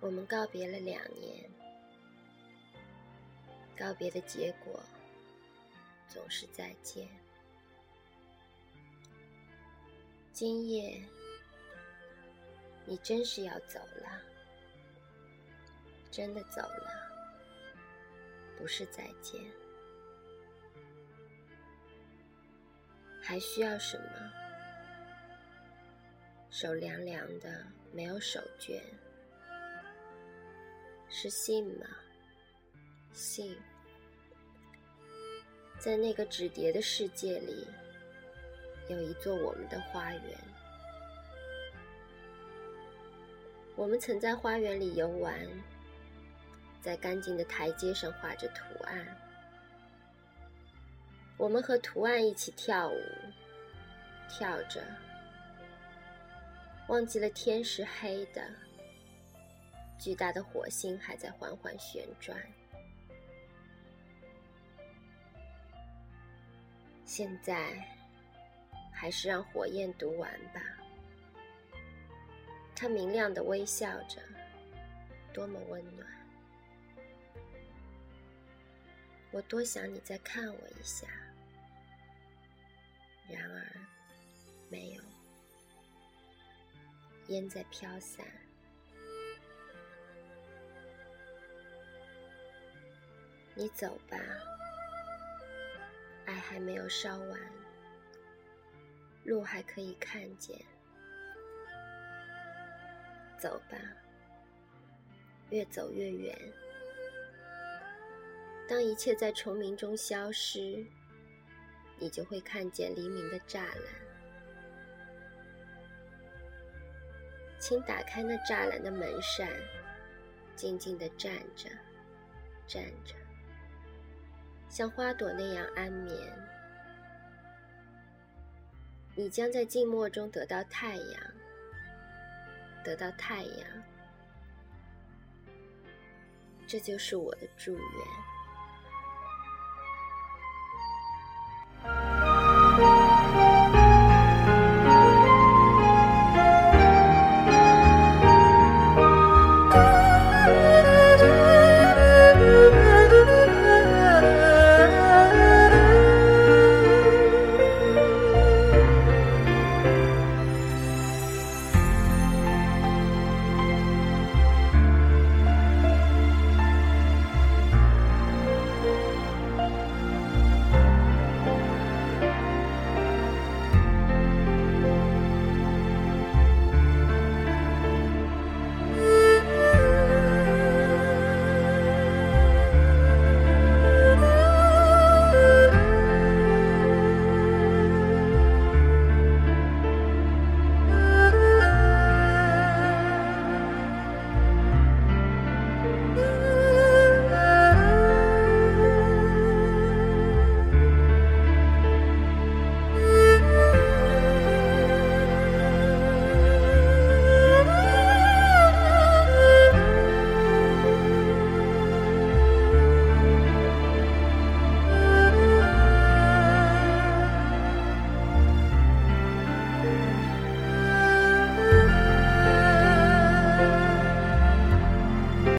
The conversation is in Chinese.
我们告别了两年，告别的结果总是再见。今夜，你真是要走了，真的走了，不是再见。还需要什么？手凉凉的，没有手绢，是信吗？信，在那个纸叠的世界里，有一座我们的花园。我们曾在花园里游玩，在干净的台阶上画着图案。我们和图案一起跳舞，跳着，忘记了天是黑的，巨大的火星还在缓缓旋转。现在，还是让火焰读完吧。它明亮的微笑着，多么温暖。我多想你再看我一下。然而，没有。烟在飘散。你走吧，爱还没有烧完，路还可以看见。走吧，越走越远。当一切在虫鸣中消失。你就会看见黎明的栅栏，请打开那栅栏的门扇，静静地站着，站着，像花朵那样安眠。你将在静默中得到太阳，得到太阳，这就是我的祝愿。